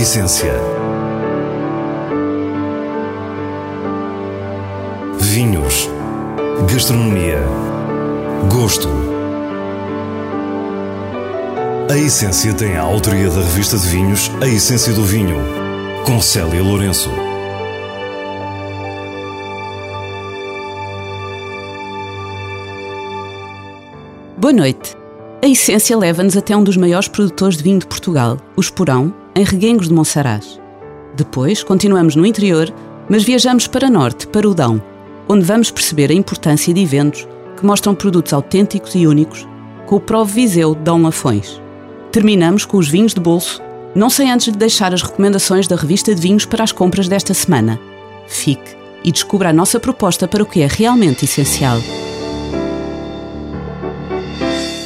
essência. Vinhos. Gastronomia. Gosto. A Essência tem a autoria da revista de vinhos A Essência do Vinho, com Célia Lourenço. Boa noite. A Essência leva-nos até um dos maiores produtores de vinho de Portugal, o Esporão, em Reguengos de Monsaraz. Depois, continuamos no interior, mas viajamos para norte, para o Dão, onde vamos perceber a importância de eventos que mostram produtos autênticos e únicos, com o Prove Viseu de Dão Lafões. Terminamos com os vinhos de bolso, não sem antes de deixar as recomendações da revista de vinhos para as compras desta semana. Fique e descubra a nossa proposta para o que é realmente essencial.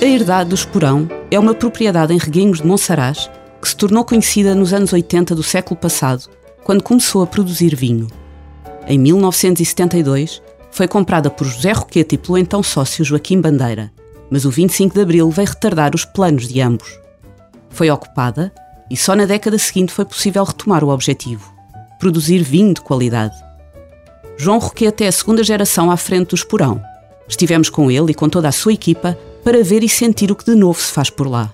A herdade do Esporão é uma propriedade em Reguengos de Monsaraz que se tornou conhecida nos anos 80 do século passado, quando começou a produzir vinho. Em 1972, foi comprada por José Roquete e pelo então sócio Joaquim Bandeira, mas o 25 de Abril veio retardar os planos de ambos. Foi ocupada e só na década seguinte foi possível retomar o objetivo: produzir vinho de qualidade. João Roquete é a segunda geração à frente do Esporão. Estivemos com ele e com toda a sua equipa para ver e sentir o que de novo se faz por lá.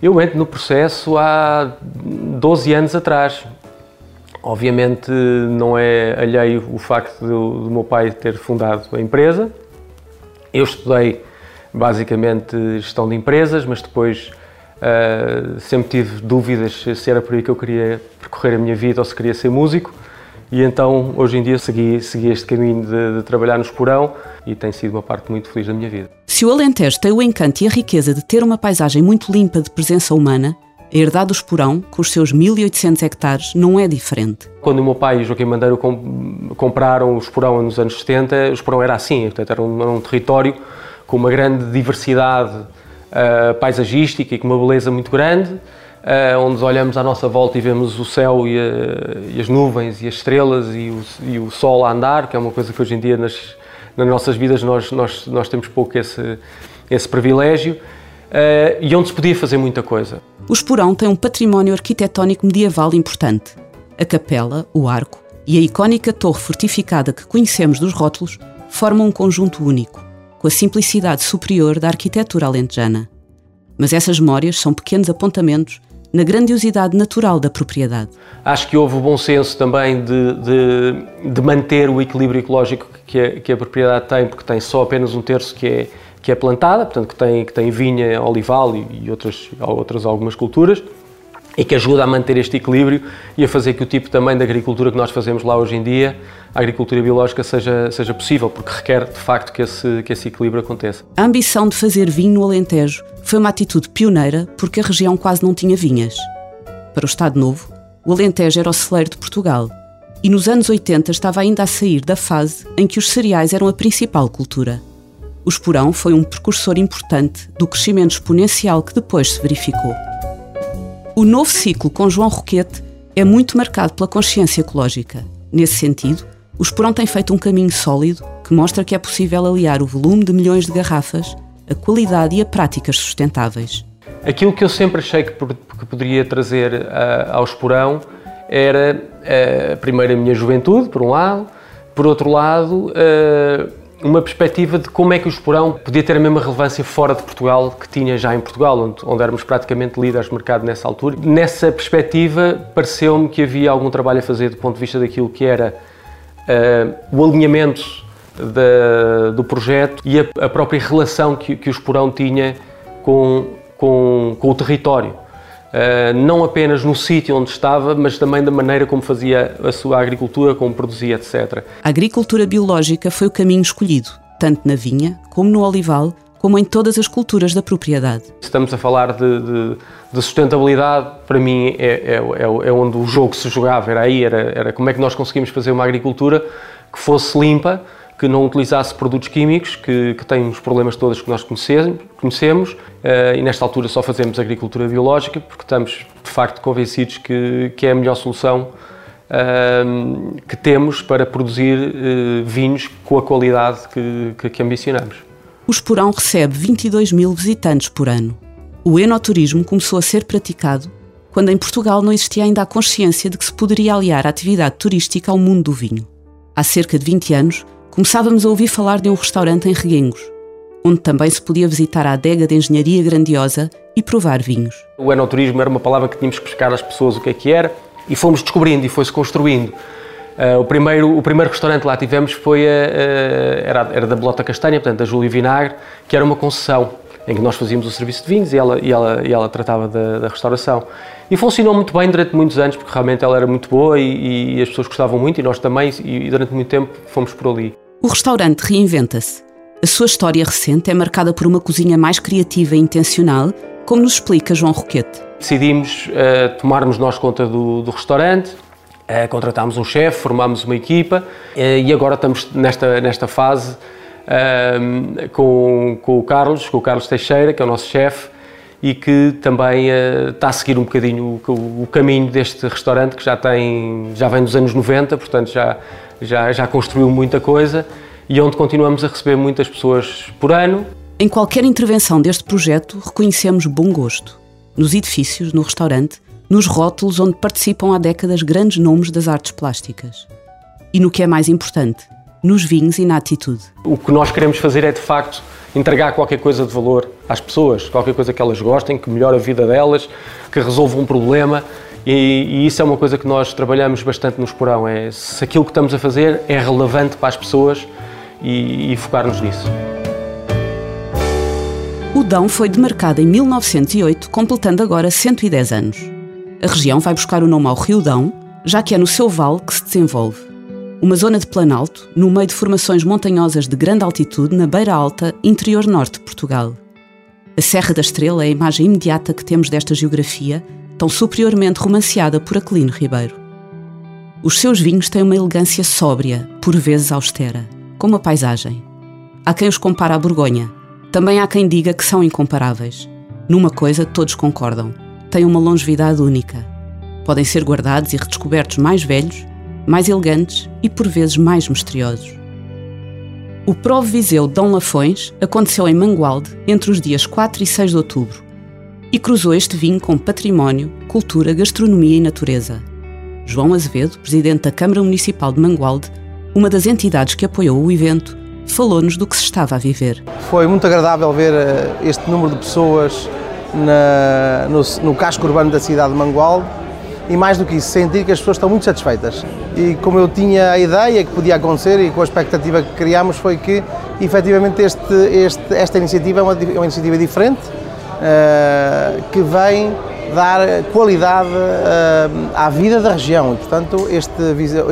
Eu entro no processo há 12 anos atrás. Obviamente não é alheio o facto do, do meu pai ter fundado a empresa. Eu estudei basicamente gestão de empresas, mas depois uh, sempre tive dúvidas se era por aí que eu queria percorrer a minha vida ou se queria ser músico. E então, hoje em dia, segui, segui este caminho de, de, trabalhar no Esporão e tem sido uma parte muito feliz da minha vida. Se o Alentejo tem o encanto e a riqueza de ter uma paisagem muito limpa de presença humana, a herdade do Esporão, com os seus 1.800 hectares, não é diferente. Quando o meu pai e o Joaquim Mandeiro compraram o Esporão nos anos 70, o Esporão era assim, portanto, era um, era um território com uma grande diversidade uh, paisagística e com uma beleza muito grande, uh, onde olhamos à nossa volta e vemos o céu e, a, e as nuvens e as estrelas e o, e o, sol a andar, que é uma coisa que hoje em dia nas, nas nossas vidas nós, nós, nós temos pouco esse, esse privilégio, uh, e onde se podia fazer muita coisa. O Esporão tem um património arquitetónico medieval importante. A capela, o arco e a icónica torre fortificada que conhecemos dos rótulos formam um conjunto único, com a simplicidade superior da arquitetura alentejana. Mas essas memórias são pequenos apontamentos na grandiosidade natural da propriedade. Acho que houve o bom senso também de, de, de manter o equilíbrio ecológico que a, que a, propriedade tem, porque tem só apenas um terço que é, que é plantada, portanto que tem, que tem vinha, olival e, e outras, outras algumas culturas e que ajuda a manter este equilíbrio e a fazer que o tipo também de agricultura que nós fazemos lá hoje em dia, a agricultura biológica, seja, seja possível, porque requer de facto que esse, que esse equilíbrio aconteça. A ambição de fazer vinho no Alentejo foi uma atitude pioneira porque a região quase não tinha vinhas. Para o Estado Novo, o Alentejo era o celeiro de Portugal e nos anos 80 estava ainda a sair da fase em que os cereais eram a principal cultura. O esporão foi um precursor importante do crescimento exponencial que depois se verificou. O novo ciclo com João Roquete é muito marcado pela consciência ecológica. Nesse sentido, o Esporão tem feito um caminho sólido que mostra que é possível aliar o volume de milhões de garrafas, a qualidade e a práticas sustentáveis. Aquilo que eu sempre achei que, que poderia trazer uh, ao Esporão era, uh, primeiro, a minha juventude, por um lado, por outro lado, uh, uma perspectiva de como é que o esporão podia ter a mesma relevância fora de Portugal que tinha já em Portugal, onde, onde éramos praticamente líderes de mercado nessa altura. Nessa perspectiva, pareceu-me que havia algum trabalho a fazer do ponto de vista daquilo que era uh, o alinhamento do projeto e a, a própria relação que, que, o esporão tinha com, com, com o território. Uh, não apenas no sítio onde estava, mas também da maneira como fazia a sua agricultura, como produzia, etc. A agricultura biológica foi o caminho escolhido, tanto na vinha como no olival, como em todas as culturas da propriedade. Estamos a falar de, de, de sustentabilidade, para mim é, é, é, é, onde o jogo se jogava, era aí, era, era como é que nós conseguimos fazer uma agricultura que fosse limpa, que não utilizasse produtos químicos, que, que têm os problemas todos que nós conhecemos, conhecemos uh, e nesta altura só fazemos agricultura biológica porque estamos de facto convencidos que, que é a melhor solução uh, que temos para produzir uh, vinhos com a qualidade que, que ambicionamos. O Esporão recebe 22 mil visitantes por ano. O enoturismo começou a ser praticado quando em Portugal não existia ainda a consciência de que se poderia aliar a atividade turística ao mundo do vinho. Há cerca de 20 anos, começávamos a ouvir falar de um restaurante em Reguengos, onde também se podia visitar a adega de engenharia grandiosa e provar vinhos. O enoturismo era uma palavra que tínhamos que pescar às pessoas o que é que era e fomos descobrindo e foi-se construindo. Uh, o, primeiro, o primeiro restaurante lá tivemos foi a, era, era da Bolota Castanha, portanto da Júlia Vinagre, que era uma concessão em que nós fazíamos o serviço de vinhos e ela, e ela, e ela tratava da, da restauração. E funcionou muito bem durante muitos anos, porque realmente ela era muito boa e, e as pessoas gostavam muito e nós também, e durante muito tempo fomos por ali. O restaurante reinventa-se. A sua história recente é marcada por uma cozinha mais criativa e intencional, como nos explica João Roquete. Decidimos uh, tomarmos nós conta do, do restaurante, Uh, contratámos um chefe, formámos uma equipa uh, e agora estamos nesta, nesta fase uh, com, com o Carlos, com o Carlos Teixeira, que é o nosso chefe e que também está a seguir um bocadinho o, o, caminho deste restaurante que já tem já vem dos anos 90, portanto já já já construiu muita coisa e onde continuamos a receber muitas pessoas por ano. Em qualquer intervenção deste projeto reconhecemos bom gosto. Nos edifícios, no restaurante, nos rótulos onde participam há décadas grandes nomes das artes plásticas. E no que é mais importante, nos vinhos e na atitude. O que nós queremos fazer é, de facto, entregar qualquer coisa de valor às pessoas, qualquer coisa que elas gostem, que melhore a vida delas, que resolva um problema. E, e, isso é uma coisa que nós trabalhamos bastante no Esporão, é se aquilo que estamos a fazer é relevante para as pessoas e, e focar-nos nisso. O Dão foi demarcado em 1908, completando agora 110 anos. A região vai buscar o nome ao Rio Dão, já que é no seu vale que se desenvolve. Uma zona de planalto, no meio de formações montanhosas de grande altitude na beira alta, interior norte de Portugal. A Serra da Estrela é a imagem imediata que temos desta geografia, tão superiormente romanceada por Aquilino Ribeiro. Os seus vinhos têm uma elegância sóbria, por vezes austera, como a paisagem. Há quem os compara à Borgonha. Também há quem diga que são incomparáveis. Numa coisa todos concordam têm uma longevidade única. Podem ser guardados e redescobertos mais velhos, mais elegantes e por vezes mais misteriosos. O Prove Viseu Dom Lafões aconteceu em Mangualde entre os dias 4 e 6 de outubro e cruzou este vinho com património, cultura, gastronomia e natureza. João Azevedo, presidente da Câmara Municipal de Mangualde, uma das entidades que apoiou o evento, falou-nos do que se estava a viver. Foi muito agradável ver eh, este número de pessoas na, no, no casco urbano da cidade de Mangualde e mais do que isso, sentir que as pessoas estão muito satisfeitas. E como eu tinha a ideia que podia acontecer e com a expectativa que criámos foi que efetivamente este, este, esta iniciativa é uma, é uma iniciativa diferente uh, que vem dar qualidade uh, à vida da região e portanto este,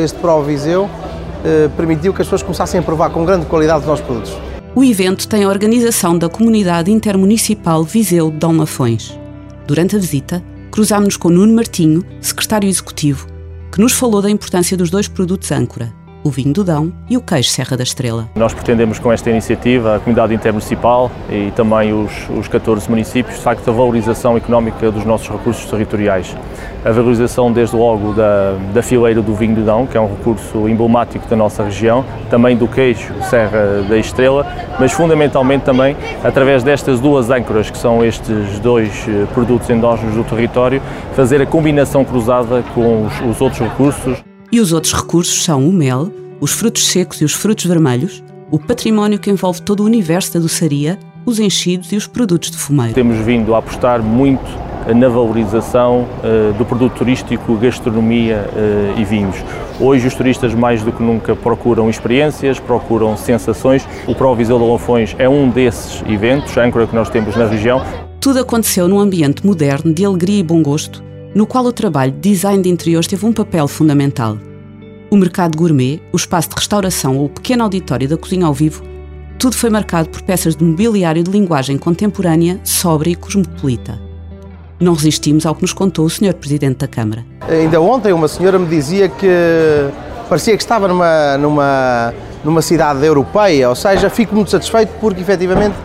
este Pro Viseu uh, permitiu que as pessoas começassem a provar com grande qualidade os nossos produtos. O evento tem a organização da Comunidade Intermunicipal Viseu de Dom Lafões. Durante a visita, cruzámos-nos com Nuno Martinho, secretário executivo, que nos falou da importância dos dois produtos âncora, o vinho do Dão e o queijo Serra da Estrela. Nós pretendemos com esta iniciativa, a comunidade intermunicipal e também os, os 14 municípios, de facto a valorização económica dos nossos recursos territoriais. A valorização desde logo da, da fileira do vinho do Dão, que é um recurso emblemático da nossa região, também do queijo Serra da Estrela, mas fundamentalmente também através destas duas âncoras, que são estes dois eh, produtos endógenos do território, fazer a combinação cruzada com os, os outros recursos. E os outros recursos são o mel, os frutos secos e os frutos vermelhos, o património que envolve todo o universo da doçaria, os enchidos e os produtos de fumeiro. Temos vindo a apostar muito na valorização uh, do produto turístico, gastronomia uh, e vinhos. Hoje os turistas mais do que nunca procuram experiências, procuram sensações. O Provisão de Lafões é um desses eventos, a âncora que nós temos na região. Tudo aconteceu num ambiente moderno de alegria e bom gosto, no qual o trabalho de design de interiores teve um papel fundamental. O mercado gourmet, o espaço de restauração ou o pequeno auditório da cozinha ao vivo, tudo foi marcado por peças de mobiliário de linguagem contemporânea, sóbria e cosmopolita. Não resistimos ao que nos contou o Sr. Presidente da Câmara. Ainda ontem uma senhora me dizia que parecia que estava numa, numa, numa cidade europeia, ou seja, fico muito satisfeito porque efetivamente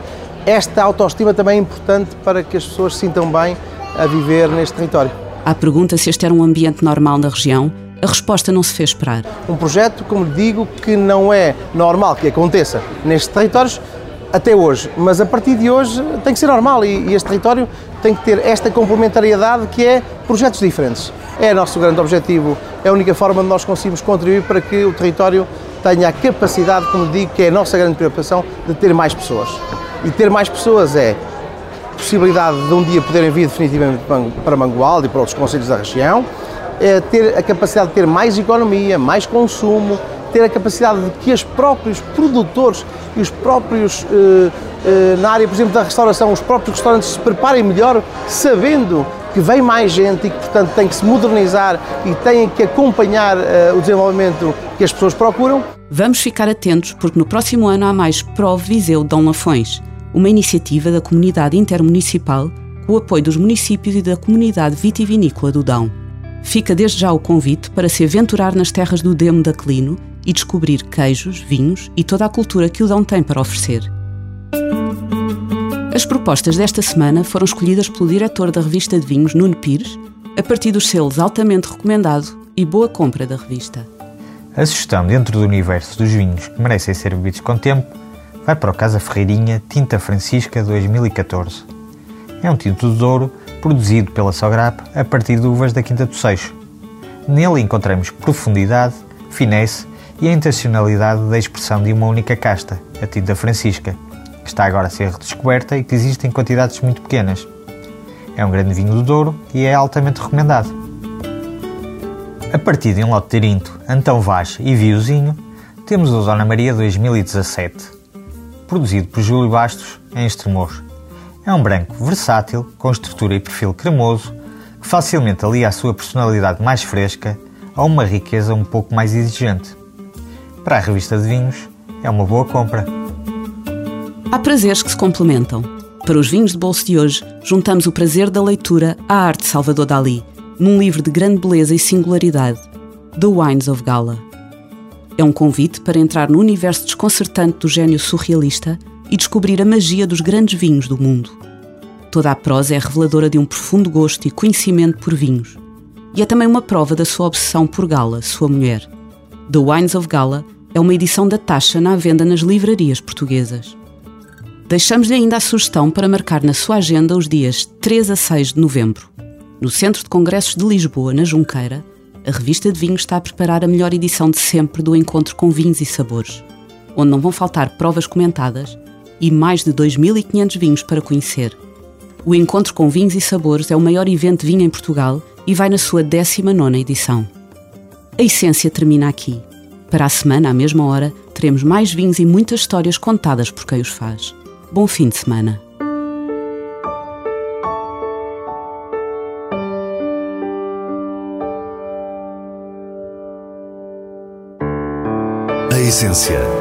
esta autoestima também é importante para que as pessoas se sintam bem a viver neste território. À pergunta se este era um ambiente normal na região, a resposta não se fez esperar. Um projeto, como digo, que não é normal que aconteça nestes territórios, até hoje, mas a partir de hoje tem que ser normal e, e este território tem que ter esta complementariedade que é projetos diferentes. É nosso grande objetivo, é a única forma de nós conseguirmos contribuir para que o território tenha a capacidade, como digo, que é a nossa grande preocupação, de ter mais pessoas. E ter mais pessoas é possibilidade de um dia poderem vir definitivamente para Mangualde e para outros conselhos da região, é ter a capacidade de ter mais economia, mais consumo, ter a capacidade de que os próprios produtores e os próprios, eh, eh, na área, por exemplo, da restauração, os próprios restaurantes se preparem melhor, sabendo que vem mais gente e que, portanto, tem que se modernizar e têm que acompanhar uh, o desenvolvimento que as pessoas procuram. Vamos ficar atentos porque no próximo ano há mais Pro Viseu Dom Lafões, uma iniciativa da comunidade intermunicipal com o apoio dos municípios e da comunidade vitivinícola do Dão. Fica desde já o convite para se aventurar nas terras do Demo da Clino e descobrir queijos, vinhos e toda a cultura que o Dão tem para oferecer. As propostas desta semana foram escolhidas pelo diretor da revista de vinhos, Nuno Pires, a partir dos selos altamente recomendado e boa compra da revista. A sugestão dentro do universo dos vinhos que merecem ser bebidos com tempo vai para o Casa Ferreirinha Tinta Francisca 2014. É um tinto de ouro produzido pela Sograp a partir de uvas da Quinta do Seixo. Nele encontramos profundidade, finesse e a intencionalidade da expressão de uma única casta, a tinta francisca, que está agora a ser redescoberta e que existe em quantidades muito pequenas. É um grande vinho do Douro e é altamente recomendado. A partir de um lote de Irinto, Antão Vaz e Viozinho, temos o Dona Maria 2017, produzido por Júlio Bastos em Estremoz. É um branco versátil, com estrutura e perfil cremoso, que facilmente alia a sua personalidade mais fresca a uma riqueza um pouco mais exigente. Para a revista de vinhos, é uma boa compra. Há prazeres que se complementam. Para os vinhos de bolso de hoje, juntamos o prazer da leitura à arte de Salvador Dali, num livro de grande beleza e singularidade, The Wines of Gala. É um convite para entrar no universo desconcertante do gênio surrealista e descobrir a magia dos grandes vinhos do mundo. Toda a prosa é reveladora de um profundo gosto e conhecimento por vinhos. E é também uma prova da sua obsessão por Gala, sua mulher. The Wines of Gala é uma edição da taxa na venda nas livrarias portuguesas. Deixamos-lhe ainda a sugestão para marcar na sua agenda os dias 3 a 6 de novembro. No Centro de Congressos de Lisboa, na Junqueira, a revista de vinhos está a preparar a melhor edição de sempre do Encontro com Vinhos e Sabores, onde não vão faltar provas comentadas e mais de 2.500 vinhos para conhecer. O Encontro com Vinhos e Sabores é o maior evento vinho em Portugal e vai na sua 19ª edição. A essência termina aqui. Para a semana, à mesma hora, teremos mais vinhos e muitas histórias contadas por quem os faz. Bom fim de semana. A essência.